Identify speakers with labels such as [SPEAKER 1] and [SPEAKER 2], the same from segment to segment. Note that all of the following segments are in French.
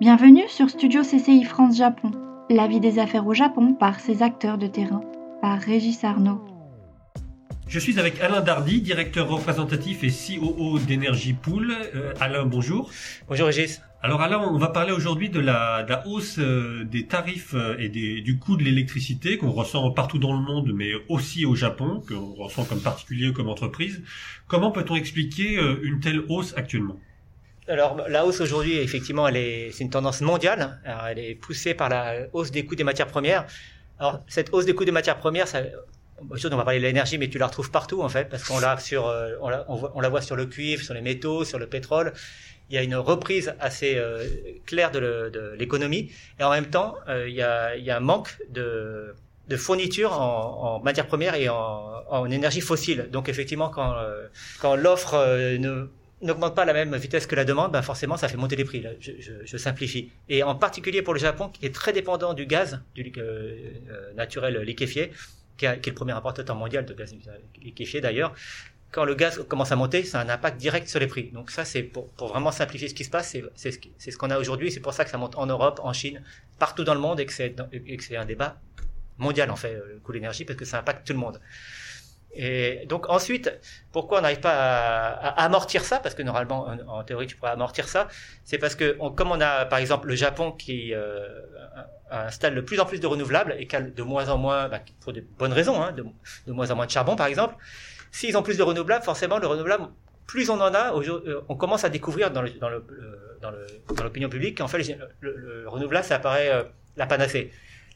[SPEAKER 1] Bienvenue sur Studio CCI France Japon, la vie des affaires au Japon par ses acteurs de terrain, par Régis Arnaud.
[SPEAKER 2] Je suis avec Alain Dardy, directeur représentatif et COO d'Energy Pool. Euh, Alain, bonjour.
[SPEAKER 3] Bonjour Régis.
[SPEAKER 2] Alors Alain, on va parler aujourd'hui de la, de la hausse euh, des tarifs euh, et des, du coût de l'électricité qu'on ressent partout dans le monde, mais aussi au Japon, qu'on ressent comme particulier ou comme entreprise. Comment peut-on expliquer une telle hausse actuellement?
[SPEAKER 3] Alors la hausse aujourd'hui, effectivement, elle est, c'est une tendance mondiale. Alors, elle est poussée par la hausse des coûts des matières premières. Alors cette hausse des coûts des matières premières, ça, on va parler de l'énergie, mais tu la retrouves partout en fait, parce qu'on l'a sur, euh, on la, on, la voit sur le cuivre, sur les métaux, sur le pétrole. Il y a une reprise assez euh, claire de l'économie, et en même temps, euh, il, y a, il y a un manque de de fourniture en, en matières premières et en, en, énergie fossile. Donc effectivement, quand, quand l'offre ne n'augmente pas à la même vitesse que la demande, ben forcément, ça fait monter les prix. Je, je, je, simplifie. Et en particulier pour le Japon, qui est très dépendant du gaz, du euh, naturel liquéfié, qui, est le premier importateur mondial de gaz liquéfié d'ailleurs. Quand le gaz commence à monter, ça a un impact direct sur les prix. Donc ça, c'est pour, pour, vraiment simplifier ce qui se passe, c'est ce, ce qu'on a aujourd'hui. C'est pour ça que ça monte en Europe, en Chine, partout dans le monde, et que c'est un débat mondial en fait, le coût de l'énergie, parce que ça impacte tout le monde. Et donc ensuite, pourquoi on n'arrive pas à, amortir ça? Parce que normalement, en, théorie, tu pourrais amortir ça. C'est parce que comme on a par exemple le Japon qui euh, installe de plus en plus de renouvelables et cale de moins en moins, bah, pour de bonnes raisons, hein, de, moins en moins de charbon par exemple. S'ils ont plus de renouvelables, forcément le renouvelable, plus on en a, euh, on commence à découvrir dans l'opinion le, dans le, dans publique qu'en fait le, le, renouvelable ça apparaît euh, la panacée.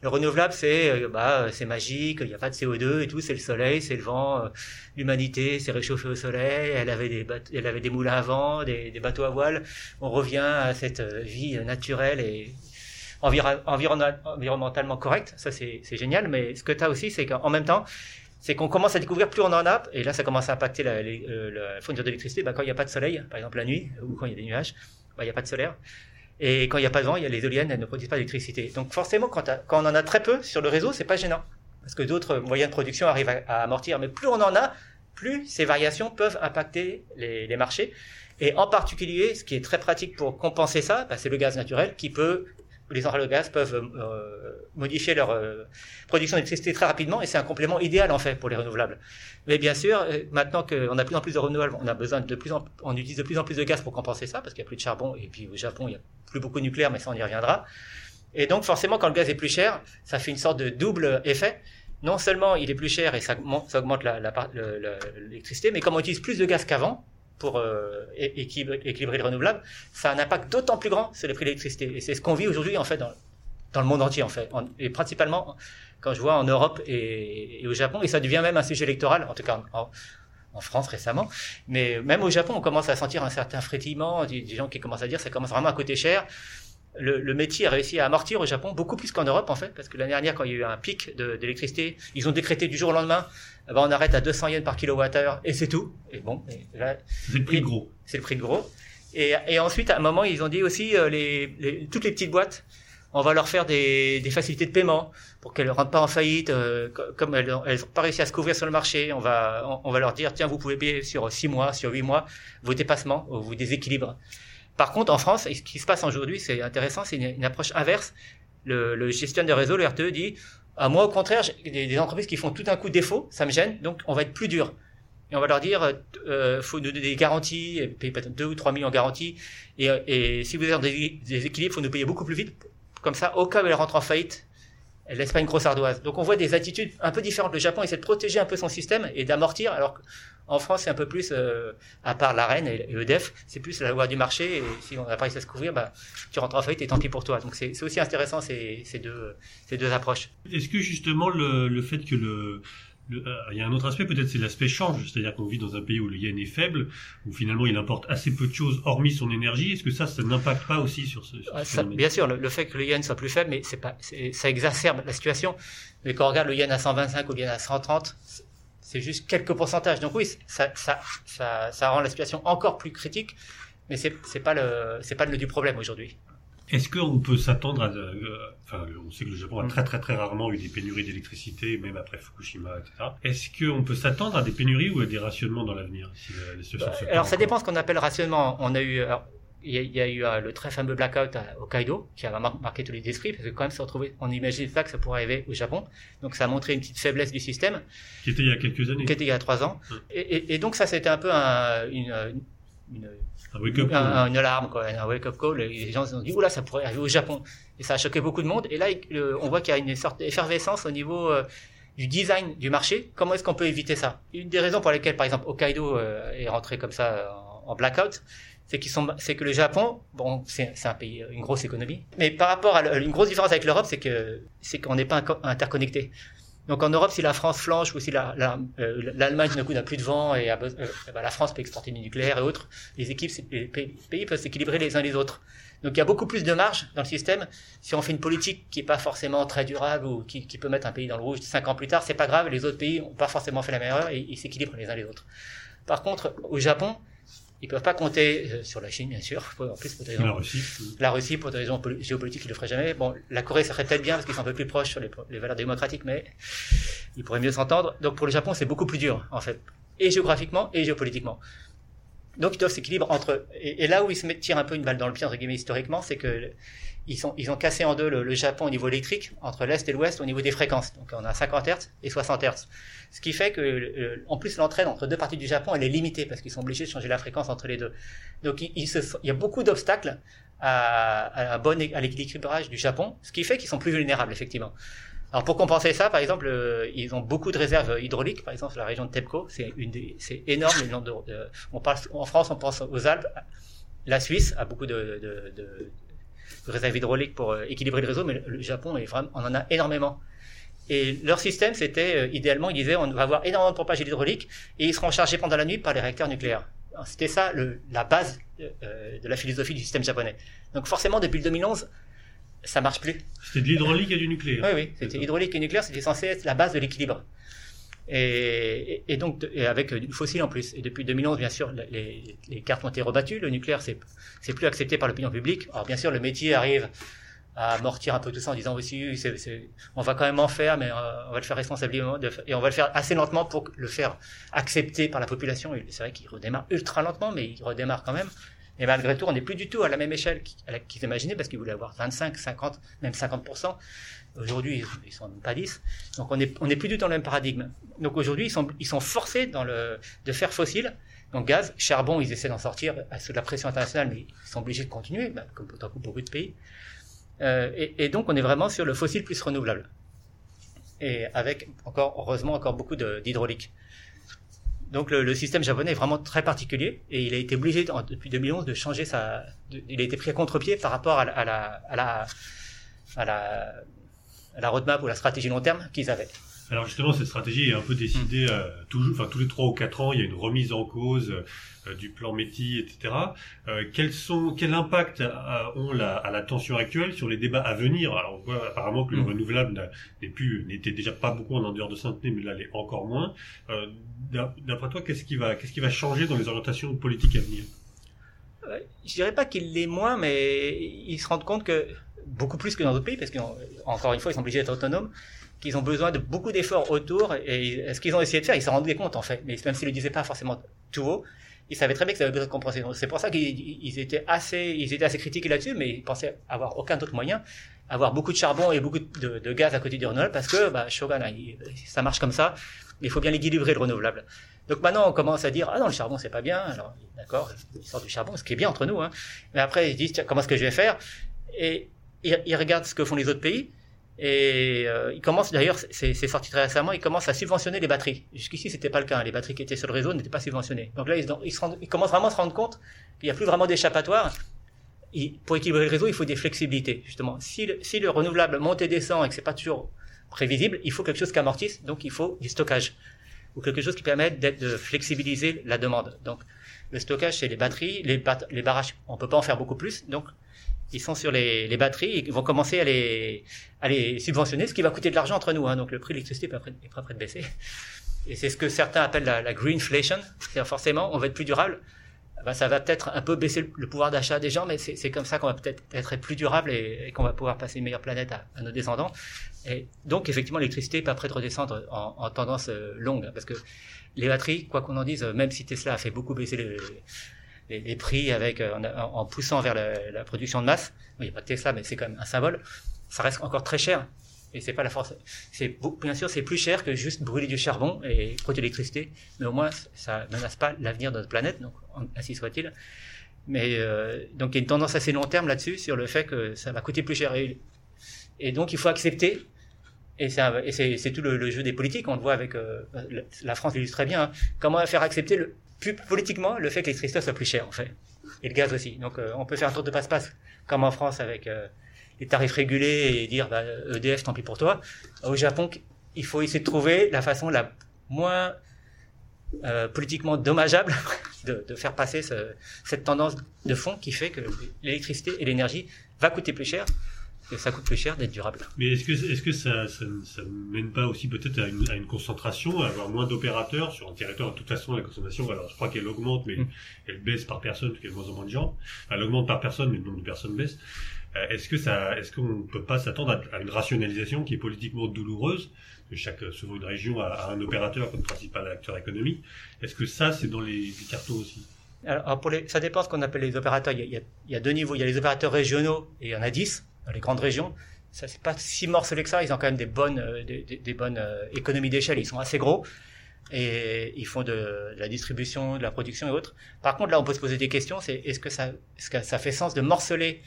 [SPEAKER 3] Le renouvelable, c'est euh, bah, c'est magique, il n'y a pas de CO2 et tout, c'est le soleil, c'est le vent. Euh, l'humanité s'est réchauffée au soleil, elle avait des, elle avait des moulins à vent, des, des, bateaux à voile. On revient à cette euh, vie naturelle et environnementalement correcte. Ça, c'est génial. Mais ce que tu as aussi, c'est qu'en même temps, c'est qu'on commence à découvrir plus on en a, et là ça commence à impacter la, fourniture d'électricité, bah, quand il n'y a pas de soleil, par exemple la nuit, ou quand il y a des nuages, bah, il n'y a pas de solaire. Et quand il n'y a pas de vent, il y a les éoliennes, elles ne produisent pas d'électricité. Donc forcément, quand, on en a très peu sur le réseau, c'est pas gênant. Parce que d'autres moyens de production arrivent à, amortir. Mais plus on en a, plus ces variations peuvent impacter les, marchés. Et en particulier, ce qui est très pratique pour compenser ça, bah, c'est le gaz naturel qui peut les centrales de gaz peuvent euh, modifier leur euh, production d'électricité très rapidement et c'est un complément idéal en fait pour les renouvelables. Mais bien sûr, euh, maintenant qu'on a de plus en plus de renouvelables, on a besoin de plus en, on utilise de plus en plus de gaz pour compenser ça parce qu'il n'y a plus de charbon et puis au Japon il n'y a plus beaucoup nucléaire, mais ça on y reviendra. Et donc forcément, quand le gaz est plus cher, ça fait une sorte de double effet. Non seulement il est plus cher et ça, augmente l'électricité, mais comme on utilise plus de gaz qu'avant, pour euh, équilibrer, équilibrer, le renouvelable, ça a un impact d'autant plus grand sur les prix de l'électricité. Et c'est ce qu'on vit aujourd'hui en fait dans, le monde entier en fait, et principalement quand je vois en Europe et, au Japon, et ça devient même un sujet électoral, en tout cas France récemment, mais même au Japon, on commence à sentir un certain frétillement, des, des gens qui commencent à dire ça commence vraiment à coûter cher. Le, le, métier a réussi à amortir au Japon beaucoup plus qu'en Europe en fait, parce que l'année dernière quand il y a eu un pic d'électricité, ils ont décrété du jour au lendemain eh ben, on arrête à 200 yens par kilowattheure et c'est tout. Et bon,
[SPEAKER 2] c'est le prix de gros.
[SPEAKER 3] C'est le prix de gros. Et, et, ensuite, à un moment, ils ont dit aussi euh, les, les, toutes les petites boîtes, on va leur faire des, des facilités de paiement pour qu'elles ne rentrent pas en faillite. Euh, comme elles n'ont pas réussi à se couvrir sur le marché, on va, on, va leur dire tiens, vous pouvez payer sur 6 mois, sur 8 mois vos dépassements, vos déséquilibres. Par contre, en France, ce qui se passe aujourd'hui, c'est intéressant, c'est une, approche inverse. Le, le gestionnaire de réseau, le RTE, dit à moi, au contraire, des, des, entreprises qui font tout un coup de défaut, ça me gêne, donc on va être plus dur. Et on va leur dire, euh, euh faut nous donner des garanties, payer peut-être 2 ou 3 millions en garantie, et, et si vous avez des, des équilibres, faut nous payer beaucoup plus vite. Comme ça, au cas où elle rentre en faillite, elle laisse pas une grosse ardoise. Donc on voit des attitudes un peu différentes. Le Japon essaie de protéger un peu son système et d'amortir, alors qu'en France c'est un peu plus, euh, à part la reine et, EDF, c'est plus la loi du marché. Et si on n'a pas réussi à se couvrir, bah, tu rentres en faillite et tant pis pour toi. Donc c'est aussi intéressant ces, deux, ces deux approches.
[SPEAKER 2] Est-ce que justement le fait que le euh, il y a un autre aspect, peut-être c'est l'aspect change, c'est-à-dire qu'on vit dans un pays où le yen est faible, où finalement il importe assez peu de choses hormis son énergie. Est-ce que ça, ça n'impacte pas aussi sur ce,
[SPEAKER 3] ah, ça, Bien sûr, le, fait que le yen soit plus faible, mais c'est pas, ça exacerbe la situation. Mais quand on regarde le yen à 125 ou le yen à 130, c'est juste quelques pourcentages. Donc oui, ça, ça, ça, ça rend la situation encore plus critique, mais c'est, c'est pas le, c'est pas le du problème aujourd'hui.
[SPEAKER 2] Est-ce qu'on peut s'attendre à... Euh, enfin, on sait que le Japon a très très très rarement eu des pénuries d'électricité, même après Fukushima, etc. Est-ce qu'on peut s'attendre à des pénuries ou à des rationnements dans l'avenir si
[SPEAKER 3] bah, Alors ça dépend ce qu'on appelle rationnement. On a eu... il y, a, eu euh, le très fameux blackout à Hokkaido qui a marqué tous les esprits parce que quand même, se retrouver, on imaginait pas que ça pourrait arriver au Japon. Donc, ça a montré une petite faiblesse du système.
[SPEAKER 2] Qui était il y a quelques années.
[SPEAKER 3] Qui était il y a trois ans. Et, et, donc, ça, c'était un peu un, une, une,
[SPEAKER 2] un wake up
[SPEAKER 3] un, une alarme, quoi, un wake-up call. Les gens se sont dit, oula, ça pourrait arriver au Japon. Et ça a choqué beaucoup de monde. Et là, on voit qu'il y a une sorte d'effervescence au niveau euh, du design du marché. Comment est-ce qu'on peut éviter ça? Une des raisons pour lesquelles, par exemple, Hokkaido euh, est rentré comme ça en, en blackout, c'est qu'ils sont, c'est que le Japon, bon, c'est, c'est un pays, une grosse économie, mais par rapport à une grosse différence avec l'Europe, c'est que c'est qu'on n'est pas interconnecté. Donc en Europe, si la France flanche ou si la, la, euh, l'Allemagne d'un coup n'a plus de vent et euh, bah, la France peut exporter du nucléaire et autres, les équipes, les pays peuvent s'équilibrer les uns les autres. Donc il y a beaucoup plus de marge dans le système. Si on fait une politique qui est pas forcément très durable ou qui, qui peut mettre un pays dans le rouge cinq ans plus tard, c'est pas grave. Les autres pays n'ont pas forcément fait la erreur et ils s'équilibrent les uns les autres. Par contre, au Japon, ils peuvent pas compter euh, sur la Chine, bien sûr. En plus, pour des raisons,
[SPEAKER 2] la Russie.
[SPEAKER 3] La Russie, pour des raisons géopolitiques, ils le feraient jamais. Bon, la Corée, ça serait peut-être bien parce qu'ils sont un peu plus proches sur les, les valeurs démocratiques, mais ils pourraient mieux s'entendre. Donc, pour le Japon, c'est beaucoup plus dur, en fait. Et géographiquement et géopolitiquement. Donc, ils doivent s'équilibrer entre, et, là où ils se mettent, tirent un peu une balle dans le pied, entre guillemets, historiquement, c'est que ils, sont, ils ont cassé en deux le, le Japon au niveau électrique, entre l'Est et l'Ouest au niveau des fréquences. Donc, on a 50 Hz et 60 Hz. Ce qui fait que, euh, en plus, l'entraide entre deux parties du Japon, elle est limitée parce qu'ils sont obligés de changer la fréquence entre les deux. Donc, il, il, se, il y a beaucoup d'obstacles à, à, à, bon, à l'équilibrage du Japon, ce qui fait qu'ils sont plus vulnérables, effectivement. Alors pour compenser ça, par exemple, euh, ils ont beaucoup de réserves hydrauliques. Par exemple, la région de TEPCO, c'est énorme. On parle en France, on pense aux Alpes. La Suisse a beaucoup de, réserves hydrauliques pour euh, équilibrer le réseau, mais le Japon on en a énormément. Et leur système, c'était, euh, idéalement, ils disaient, on va avoir énormément de pompage hydraulique et ils seront chargés pendant la nuit par les réacteurs nucléaires. C'était ça la base de la philosophie du système japonais. Donc forcément, depuis le 2011, ça marche plus.
[SPEAKER 2] C'était de l'hydraulique et du nucléaire.
[SPEAKER 3] Oui, oui, c'était hydraulique et nucléaire, c'était censé être la base de l'équilibre. Et, et, donc, et avec du fossile en plus. Et depuis 2011, bien sûr, les, les cartes ont été rebattues. Le nucléaire, c'est, c'est plus accepté par l'opinion publique. Alors, bien sûr, le métier arrive à amortir un peu tout ça en disant c'est, c'est, on va quand même en faire mais euh, on va le faire responsablement et on va le faire assez lentement pour le faire accepter par la population c'est vrai qu'il redémarre ultra lentement mais il redémarre quand même et malgré tout on n'est plus du tout à la même échelle qu'ils imaginaient parce qu'ils voulaient avoir 25 50 même 50% aujourd'hui ils sont même pas 10 donc on est on n'est plus du tout dans le même paradigme. Donc aujourd'hui ils sont forcés de faire fossile. Donc gaz charbon ils essaient d'en sortir sous la pression internationale mais ils sont obligés de continuer bah, comme beaucoup de pays. Euh, et, et, donc on est vraiment sur le fossile plus renouvelable. Et avec encore, heureusement, encore beaucoup d'hydraulique. Donc le, système japonais est vraiment très particulier et il a été obligé depuis 2011 de changer sa. Il a été pris à contre-pied par rapport à la, à la, à la, à la roadmap ou la stratégie long terme qu'ils avaient.
[SPEAKER 2] Alors justement, cette stratégie est un peu décidée euh, toujours, enfin tous les trois ou quatre ans, il y a une remise en cause euh, du plan METI, etc. Euh, quels sont, quel impact euh, ont la, à la tension actuelle sur les débats à venir? Alors on voit apparemment que le mm. renouvelable n'est plus, n'était déjà pas beaucoup en endurance de santé, mais là, l'est encore moins. Euh, D'après toi, qu'est-ce qui va, qu'est-ce qui va changer dans les orientations politiques à venir?
[SPEAKER 3] Je dirais pas qu'il l'est moins, mais ils se rendent compte que beaucoup plus que dans d'autres pays, parce qu'encore une fois, ils sont obligés d'être autonomes qu'ils ont besoin de beaucoup d'efforts autour. Et ce qu'ils ont essayé de faire, ils s'en rendaient compte en fait. Mais même s'ils le disaient pas forcément tout haut, ils savaient très bien qu'ils avaient besoin de compensation. C'est pour ça qu'ils étaient assez, ils étaient assez critiqués là-dessus, mais ils pensaient avoir aucun autre moyen, avoir beaucoup de charbon et beaucoup de, gaz à côté du renouvelable, parce que bah, Shogun, ça marche comme ça. Il faut bien l'équilibrer le renouvelable. Donc maintenant, on commence à dire ah non, le charbon c'est pas bien. Alors d'accord, ils sortent du charbon, ce qui est bien entre nous. Hein. Mais après, ils disent tiens, comment est-ce que je vais faire? Et ils regardent ce que font les autres pays. Et euh, ils commencent d'ailleurs, c'est sorti très récemment, ils commencent à subventionner les batteries. Jusqu'ici, c'était pas le cas. Les batteries qui étaient sur le réseau n'étaient pas subventionnées. Donc là, ils, rendent, ils, commencent vraiment à se rendre compte qu'il n'y a plus vraiment d'échappatoire. Pour équilibrer le réseau, il faut des flexibilités, justement. Si le, si le renouvelable monte et descend et que c'est pas toujours prévisible, il faut quelque chose qui amortisse, donc il faut du stockage ou quelque chose qui permette de flexibiliser la demande. Donc le stockage, c'est les batteries, les, les barrages, on peut pas en faire beaucoup plus, donc ils sont sur les, batteries et vont commencer à les, subventionner, ce qui va coûter de l'argent entre nous. Hein. Donc le prix de l'électricité est pas prêt, de baisser. Et c'est ce que certains appellent la, la greenflation. C'est-à-dire forcément, on va être plus durable. Ben, ça va peut-être un peu baisser le, pouvoir d'achat des gens, mais c'est comme ça qu'on va peut-être être plus durable et, qu'on va pouvoir passer une meilleure planète à, nos descendants. Et donc effectivement, l'électricité est pas prête de redescendre en, en tendance euh, longue, parce que les batteries, quoi qu'on en dise, même si Tesla a fait beaucoup baisser les, prix avec en, poussant vers la, production de masse. Il n'y a pas de Tesla, mais c'est quand même un symbole. Ça reste encore très cher. Et c'est pas la force. Bien sûr c'est plus cher que juste brûler du charbon et produire de l'électricité, mais au moins ça menace pas l'avenir de notre planète, ainsi soit-il. Mais donc il y a une tendance assez long terme là-dessus sur le fait que ça va coûter plus cher et, et donc il faut accepter et c'est tout le, jeu des politiques. On le voit avec euh, la France l'illustre très bien. Hein. Comment faire accepter le, plus politiquement le fait que l'électricité soit plus chère en fait, et le gaz aussi. Donc euh, on peut faire un tour de passe-passe comme en France avec euh, les tarifs régulés et dire bah, EDF tant pis pour toi. Au Japon, il faut essayer de trouver la façon la moins politiquement dommageable de, de faire passer ce, cette tendance de fond qui fait que l'électricité et l'énergie va coûter plus cher et ça coûte plus cher d'être durable.
[SPEAKER 2] Mais est-ce que, est-ce que ça, ça, ça mène pas aussi peut-être à une, à une concentration, à avoir moins d'opérateurs sur un territoire? De toute façon, la consommation, alors je crois qu'elle augmente, mais mm. elle baisse par personne, parce qu'il y a de moins en moins de gens. elle augmente par personne, mais le nombre de personnes baisse. Euh, est-ce que ça, est-ce qu'on peut pas s'attendre à, une rationalisation qui est politiquement douloureuse que chaque, souvent une région a, un opérateur comme principal acteur économique? Est-ce que ça, c'est dans les, les cartons aussi?
[SPEAKER 3] Alors, pour les, ça dépend ce qu'on appelle les opérateurs. Il y, a, il y a deux niveaux. Il y a les opérateurs régionaux et il y en a dix dans les grandes régions, ça c'est pas si morcelé que ça. Ils ont quand même des bonnes, euh, des, bonnes euh, économies d'échelle. Ils sont assez gros et ils font de, la distribution, de la production et autres. Par contre, là, on peut se poser des questions. C'est est-ce que ça, est-ce que ça fait sens de morceler,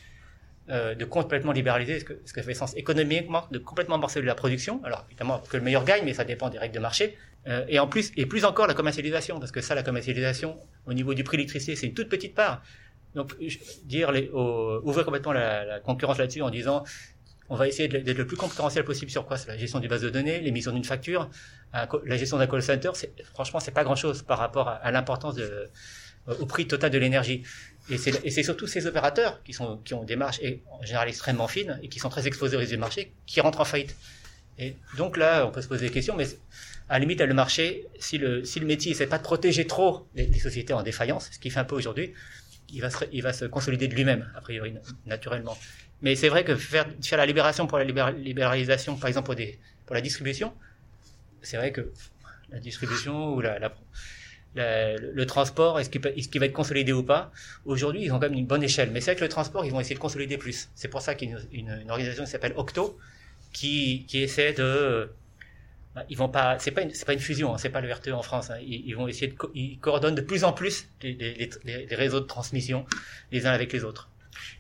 [SPEAKER 3] euh, de complètement libéraliser? Est-ce que, est-ce que ça fait sens économiquement de complètement morceler la production? Alors évidemment que le meilleur gagne, mais ça dépend des règles de marché. et en plus, et plus encore la commercialisation, parce que ça, la commercialisation au niveau du prix de l'électricité, c'est une toute petite part. Donc, dire les, ouvrir complètement la, concurrence là-dessus en disant on va essayer d'être le plus concurrentiel possible sur quoi? C'est la gestion des bases de données, l'émission d'une facture, la gestion d'un call center. Franchement, c'est pas grand-chose par rapport à, l'importance au prix total de l'énergie. Et c'est surtout ces opérateurs qui, sont, qui ont des marges et, en général extrêmement fines et qui sont très exposés aux risques du marché qui rentrent en faillite. Et donc là, on peut se poser des questions, mais à la limite, le marché, si le, si le métier essaie pas de protéger trop les, les sociétés en défaillance, ce qu'il fait un peu aujourd'hui, il va se, il va se consolider de lui-même, a priori, naturellement. Mais c'est vrai que faire, faire la libération pour la libéralisation, par exemple pour, des, pour la distribution, c'est vrai que la distribution ou la, la, le transport, est-ce qu'il est va être consolidé ou pas? Aujourd'hui, ils ont quand même une bonne échelle. Mais c'est vrai que le transport, ils vont essayer de consolider plus. C'est pour ça qu'il y a une, une, une organisation qui s'appelle Octo, qui, qui essaie de ils vont pas, c'est pas une, c'est pas une fusion, hein, c'est pas le RTE en France. Hein. ils, vont essayer de, ils coordonnent de plus en plus les, réseaux de transmission les uns avec les autres.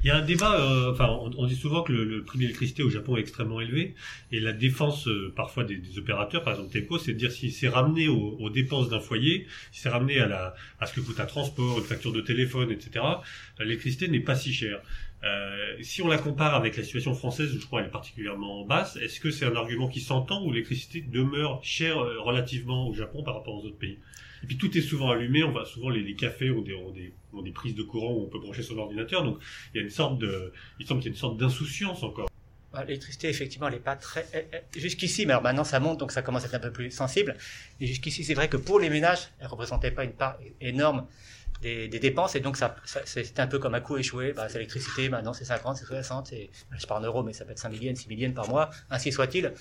[SPEAKER 2] Il y a un débat, euh, enfin, on, dit souvent que le, prix de l'électricité au Japon est extrêmement élevé, et la défense euh, parfois des, des, opérateurs, par exemple TEPCO, c'est de dire si c'est ramené aux, dépenses d'un foyer, si c'est ramené à la à ce que coûte un transport, une facture de téléphone, etc. L'électricité n'est pas si chère. Euh, si on la compare avec la situation française, où je crois elle est particulièrement basse, est-ce que c'est un argument qui s'entend ou l'électricité demeure chère relativement au Japon par rapport aux autres pays? Et puis tout est souvent allumé, on va souvent les, cafés ont des, ont des, ont des prises de courant où on peut brancher son ordinateur, donc il y a une sorte de, il semble qu'il y a une sorte d'insouciance encore.
[SPEAKER 3] Bah, l'électricité, effectivement, elle n'est pas très. Jusqu'ici, mais alors maintenant ça monte, donc ça commence à être un peu plus sensible. Et jusqu'ici, c'est vrai que pour les ménages, elle représentait pas une part énorme des, dépenses et donc ça c'était un peu comme un coup échoué. Bah, c'est l'électricité, maintenant c'est 50, c'est 60, et, je parle en euros, mais ça peut être 5 millions, 6 millions par mois, ainsi soit-il.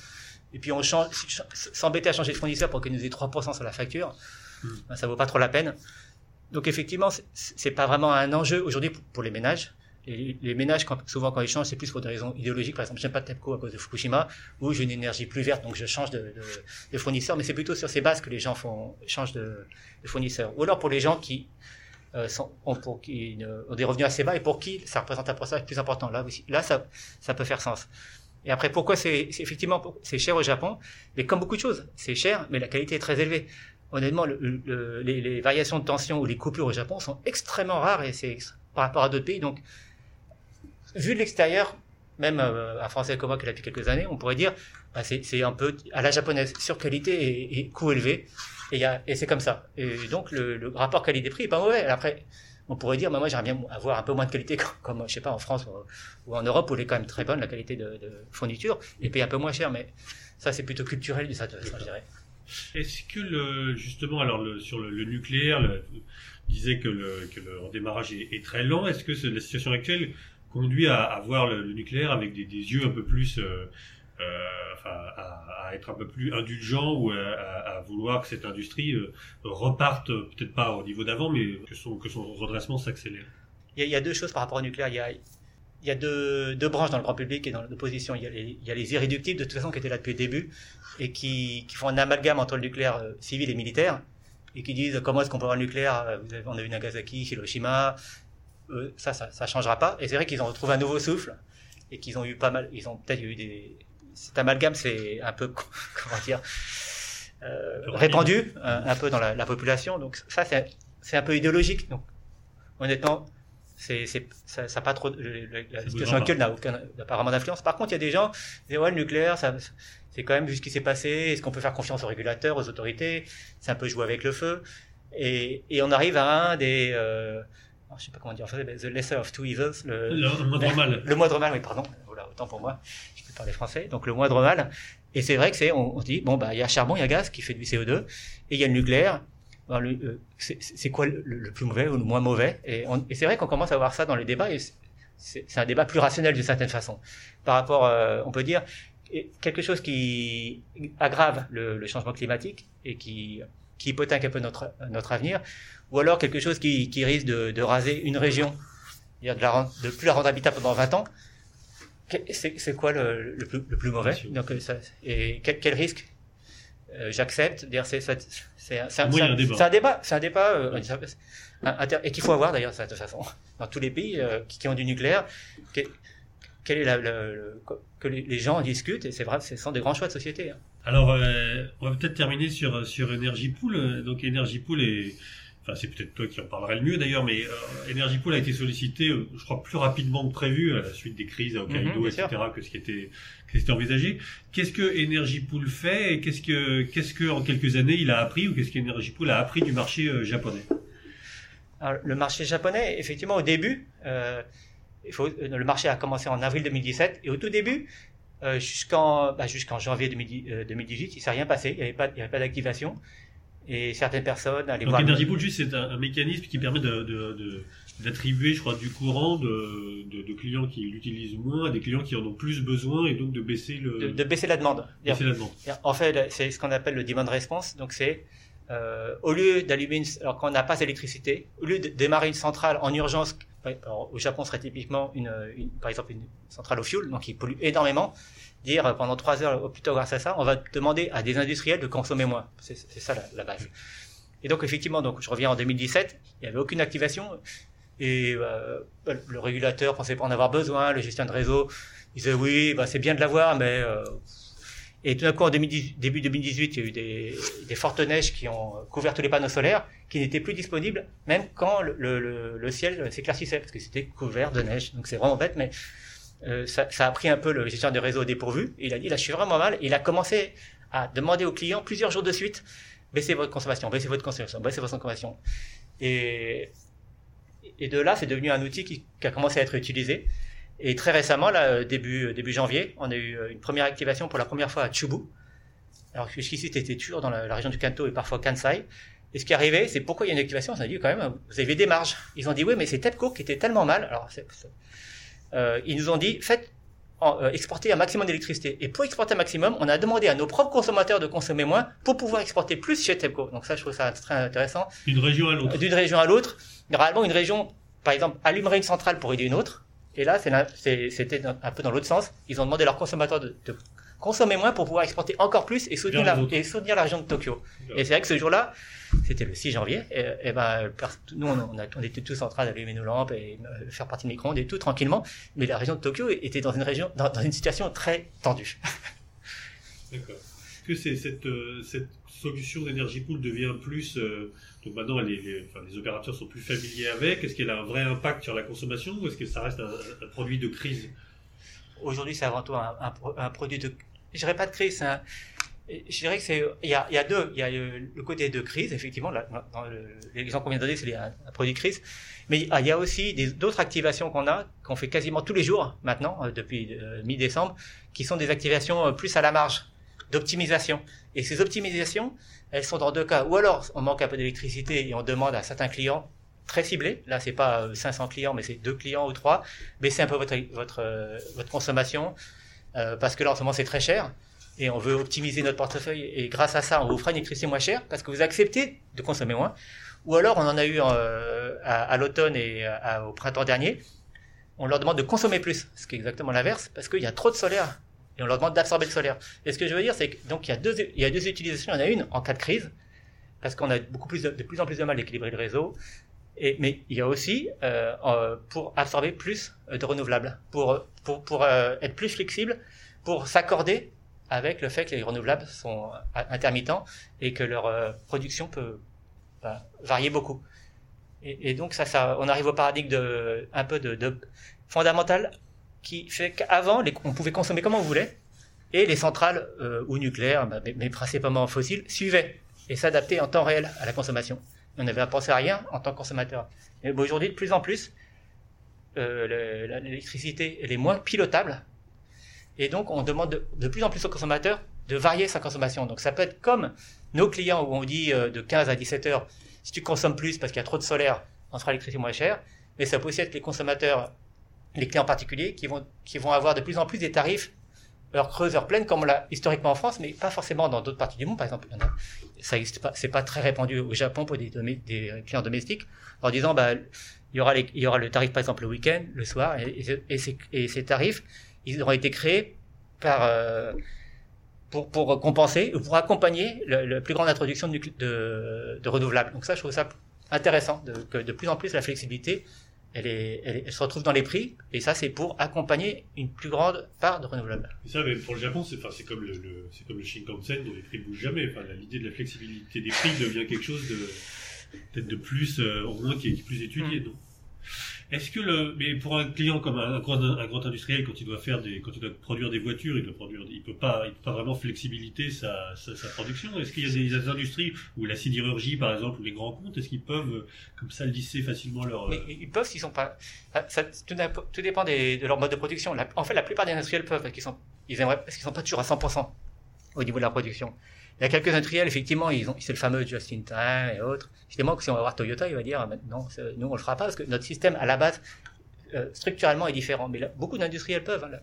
[SPEAKER 3] Et puis on change, s'embêter à changer de fournisseur pour qu'il nous ait 3% sur la facture, bah, ça vaut pas trop la peine. Donc effectivement, c'est pas vraiment un enjeu aujourd'hui pour les ménages. Les ménages, souvent quand ils changent, c'est plus pour des raisons idéologiques. Par exemple, j'aime pas TEPCO à cause de Fukushima, ou j'ai une énergie plus verte, donc je change de, fournisseur. Mais c'est plutôt sur ces bases que les gens font, changent de, fournisseur. Ou alors pour les gens qui euh, sont, ont, des revenus assez bas et pour qui ça représente un pourcentage plus important. Là, aussi, ça, ça peut faire sens. Et après, pourquoi c'est effectivement c'est cher au Japon? Mais comme beaucoup de choses, c'est cher, mais la qualité est très élevée. Honnêtement, le, les, les, variations de tension ou les coupures au Japon sont extrêmement rares et c'est par rapport à d'autres pays. Donc, vu de l'extérieur, même euh, un Français comme moi qui l'a depuis quelques années, on pourrait dire bah, c'est un peu à la japonaise, sur qualité et, et coût élevé. Et, et c'est comme ça. Et donc le, le rapport qualité-prix est pas mauvais. Après, on pourrait dire, bah, moi j'aimerais bien avoir un peu moins de qualité, comme, je sais pas, en France ou, en Europe, où elle est quand même très bonne, la qualité de, de fourniture, et payer un peu moins cher. Mais ça, c'est plutôt culturel, ça, je dirais.
[SPEAKER 2] Est-ce que justement, alors sur le, nucléaire, le, disait que le, que redémarrage est, très lent. Est-ce que la situation actuelle conduit à, voir le, nucléaire avec des, yeux un peu plus euh, enfin, à, être un peu plus indulgent ou à, vouloir que cette industrie reparte, peut-être pas au niveau d'avant, mais que son, redressement s'accélère?
[SPEAKER 3] Il y, a deux choses par rapport au nucléaire. Il il y a deux, deux, branches dans le grand public et dans l'opposition. Il, il, y a les irréductibles, de toute façon, qui étaient là depuis le début et qui, qui font un amalgame entre le nucléaire civil et militaire et qui disent comment est-ce qu'on peut avoir le nucléaire vous avez, On a vu Nagasaki, Hiroshima, euh, ça, ça, ça changera pas. Et c'est vrai qu'ils ont retrouvé un nouveau souffle et qu'ils ont eu pas mal, ils ont peut-être eu des. Cet amalgame, c'est un peu, comment dire, euh, répandu un, peu dans la, la population. Donc ça, c'est un peu idéologique. Donc honnêtement, c'est, ça, ça pas trop, la situation actuelle n'a aucun, apparemment d'influence. Par contre, il y a des gens qui disent, ouais, le nucléaire, ça, c'est quand même vu ce qui s'est passé. Est-ce qu'on peut faire confiance aux régulateurs, aux autorités? C'est un peu jouer avec le feu. Et, et on arrive à un des, euh, je sais pas comment dire en français, the lesser of two evils.
[SPEAKER 2] Le, le moindre mal.
[SPEAKER 3] Le moindre mal, oui, pardon. Voilà, autant pour moi. Je peux parler français. Donc, le moindre mal. Et c'est vrai que c'est, on, on dit, bon, bah, il y a charbon, il y a gaz qui fait du CO2, et il y a le nucléaire euh, c'est quoi le, plus mauvais ou le moins mauvais? Et, c'est vrai qu'on commence à voir ça dans les débats, et c'est un débat plus rationnel d'une certaine façon. Par rapport, euh, on peut dire, quelque chose qui aggrave le, changement climatique et qui, qui hypothèque un peu notre, notre avenir, ou alors quelque chose qui, qui risque de, de, raser une région, de, la, de plus la rendre habitable pendant 20 ans, c'est quoi le, le, plus, le, plus, mauvais? Donc, ça, Et quel, quel risque euh, j'accepte. C'est c'est un, un, débat. C'est un débat, euh, et qu'il faut avoir d'ailleurs de toute façon dans tous les pays euh, qui, ont du nucléaire. quel est la, que les gens en discutent et c'est vrai, ce sont des grands choix de société. Hein.
[SPEAKER 2] Alors, on va peut-être terminer sur sur Energy Pool. Donc Energy Pool est Enfin, c'est peut-être toi qui en parlerais le mieux d'ailleurs, mais euh, Energy Pool a été sollicité, euh, je crois, plus rapidement que prévu à la suite des crises à Hokkaido, mhm, etc., que ce qui était, était envisagé. Qu'est-ce que Energy Pool fait et qu'est-ce que, qu'est-ce que en quelques années il a appris ou qu'est-ce qu'Energy Pool a appris du marché euh, japonais?
[SPEAKER 3] Alors, Le marché japonais, effectivement, au début, euh, il faut, le marché a commencé en avril 2017 et au tout début, jusqu'en bah, jusqu'en janvier 2018, il s'est rien passé, il n'y avait pas, il y avait pas d'activation et certaines personnes
[SPEAKER 2] allaient Donc Energy Pool, juste, c'est un, mécanisme qui permet d'attribuer, je crois, du courant de, de, clients qui l'utilisent moins à des clients qui en ont plus besoin et donc de baisser le...
[SPEAKER 3] De, baisser la demande.
[SPEAKER 2] Baisser la demande.
[SPEAKER 3] En fait, c'est ce qu'on appelle le demand response. Donc c'est, euh, au lieu d'allumer, une, alors quand on n'a pas d'électricité, au lieu de démarrer une centrale en urgence, au Japon serait typiquement une, une, par exemple une centrale au fuel, donc qui pollue énormément, dire pendant trois heures, ou plutôt grâce à ça, on va demander à des industriels de consommer moins. C'est ça la, base. Et donc effectivement, donc je reviens en 2017, il n'y avait aucune activation et euh, le régulateur pensait pas en avoir besoin, le gestionnaire de réseau disait oui, bah, c'est bien de l'avoir, mais euh... et tout d'un coup en début 2018, il y a eu des, fortes neiges qui ont couvert tous les panneaux solaires, qui n'étaient plus disponibles, même quand le, le ciel s'éclaircissait parce que c'était couvert de neige. Donc c'est vraiment bête, mais euh, ça, a pris un peu le gestionnaire de réseau dépourvu. Il a dit, là, je suis vraiment mal. Il a commencé à demander aux clients plusieurs jours de suite, baissez votre consommation, baissez votre consommation, baissez votre consommation. Et, de là, c'est devenu un outil qui, a commencé à être utilisé. Et très récemment, début janvier, on a eu euh, une première activation pour la première fois à Chubu. Alors jusqu'ici, c'était toujours dans la, région du Kanto et parfois Kansai. Et ce qui est arrivé, c'est pourquoi il y a une activation? On a dit quand même, vous avez des marges. Ils ont dit oui, mais c'est TEPCO qui était tellement mal. Alors euh, ils nous ont dit faites euh, exporter un maximum d'électricité. Et pour exporter un maximum, on a demandé à nos propres consommateurs de consommer moins pour pouvoir exporter plus chez TEPCO. Donc ça, je trouve ça très intéressant.
[SPEAKER 2] D'une région à l'autre.
[SPEAKER 3] D'une région à l'autre. Généralement, une région, par exemple, allumerait une centrale pour aider une autre. Et là, c'était un peu dans l'autre sens. Ils ont demandé à leurs consommateurs de, de, consommer moins pour pouvoir exporter encore plus et soutenir, la, et soutenir la région de Tokyo. Et c'est vrai que ce jour-là, c'était le 6 janvier, et, ben, nous, on, on, était tous en train d'allumer nos lampes et euh, faire partie de micro-ondes et tout tranquillement, mais la région de Tokyo était dans une région, dans, une situation très tendue.
[SPEAKER 2] D'accord. Est-ce que c'est cette, euh, cette solution d'énergie pool devient plus, euh, donc maintenant les, les, enfin, les, opérateurs sont plus familiers avec, est-ce qu'elle a un vrai impact sur la consommation ou est-ce que ça reste un, un produit de crise?
[SPEAKER 3] Aujourd'hui, c'est avant tout un, produit de, je dirais pas de crise, je dirais que c'est, il y a, deux, il y a le côté de crise, effectivement, l'exemple qu'on vient de donner, c'est un, produit de crise, mais il y a aussi d'autres activations qu'on a, qu'on fait quasiment tous les jours maintenant, euh, depuis euh, mi-décembre, qui sont des activations euh, plus à la marge, d'optimisation. Et ces optimisations, elles sont dans deux cas. Ou alors, on manque un peu d'électricité et on demande à certains clients très ciblés, là c'est pas 500 clients, mais c'est deux clients ou trois, baissez un peu votre, votre, votre consommation, parce que là, en ce moment, c'est très cher et on veut optimiser notre portefeuille et grâce à ça, on vous fera une électricité moins chère parce que vous acceptez de consommer moins. Ou alors, on en a eu à, l'automne et au printemps dernier, on leur demande de consommer plus, ce qui est exactement l'inverse, parce qu'il y a trop de solaire et on leur demande d'absorber le solaire. Et ce que je veux dire, c'est que donc il y a deux, il y a deux utilisations. Il y en a une en cas de crise, parce qu'on a beaucoup plus de, plus en plus de mal d'équilibrer le réseau. Et, mais il y a aussi euh, pour absorber plus de renouvelables, pour pour pour euh, être plus flexible, pour s'accorder avec le fait que les renouvelables sont intermittents et que leur euh, production peut bah, varier beaucoup. Et, et, donc ça, ça, on arrive au paradigme de un peu de, de fondamental qui fait qu'avant, on pouvait consommer comme on voulait, et les centrales euh, ou nucléaires, bah, mais, principalement fossiles, suivaient et s'adaptaient en temps réel à la consommation. On n'avait à penser à rien en tant que consommateur. Mais aujourd'hui, de plus en plus, euh, l'électricité est moins pilotable, et donc on demande de, de, plus en plus aux consommateurs de varier sa consommation. Donc ça peut être comme nos clients où on dit euh, de 15 à 17 heures, si tu consommes plus parce qu'il y a trop de solaire, on sera l'électricité moins chère. Mais ça peut aussi être les consommateurs les clients particuliers qui vont, qui vont avoir de plus en plus des tarifs heure creuse, pleine, comme on l'a historiquement en France, mais pas forcément dans d'autres parties du monde. Par exemple, ça existe pas, c'est pas très répandu au Japon pour des, clients domestiques, en disant, bah, il y aura il y aura le tarif, par exemple, le week-end, le soir, et, ces, tarifs, ils auront été créés par, euh, pour, pour compenser, ou pour accompagner la plus grande introduction de, de, de, renouvelables. Donc ça, je trouve ça intéressant, que de plus en plus la flexibilité elle, est, elle, se retrouve dans les prix, et ça, c'est pour accompagner une plus grande part de renouvelables.
[SPEAKER 2] Et ça, mais pour le Japon, c'est, comme le, c'est comme le Shinkansen, dont les prix bougent jamais. Enfin, l'idée de la flexibilité des prix devient quelque chose de, peut-être de plus, euh, au moins qui est plus étudié, mm. non? Est-ce que le, mais pour un client comme un, grand, un grand industriel, quand il doit faire des, quand il doit produire des voitures, il doit produire, il peut pas, il peut pas vraiment flexibilité sa, sa, sa production. Est-ce qu'il y a des, industries où la sidérurgie, par exemple, ou les grands comptes, est-ce qu'ils peuvent, comme ça, lisser facilement leur...
[SPEAKER 3] Mais ils peuvent s'ils sont pas, ça, tout, dépend de leur mode de production. en fait, la plupart des industriels peuvent, parce qu'ils sont, ils aimeraient, parce qu'ils sont pas toujours à 100% au niveau de la production. Il y a quelques industriels, effectivement, ils ont, c'est le fameux Just in Time et autres. Évidemment que si on va voir Toyota, il va dire, non, nous on le fera pas parce que notre système à la base, euh, structurellement est différent. Mais là, beaucoup d'industriels peuvent, hein,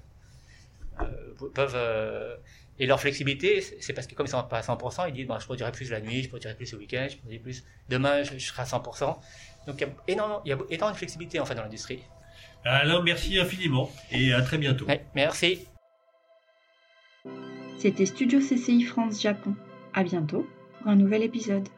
[SPEAKER 3] euh, peuvent, euh, et leur flexibilité, c'est parce que comme ils sont pas à 100%, ils disent, bon, je produirai plus la nuit, je produirai plus le week-end, je produirai plus demain, je, serai à 100%. Donc il y a énormément, il y a énormément de flexibilité en fait dans l'industrie.
[SPEAKER 2] Alors merci infiniment et à très bientôt.
[SPEAKER 3] merci.
[SPEAKER 1] C'était Studio CCI France Japon. À bientôt pour un nouvel épisode.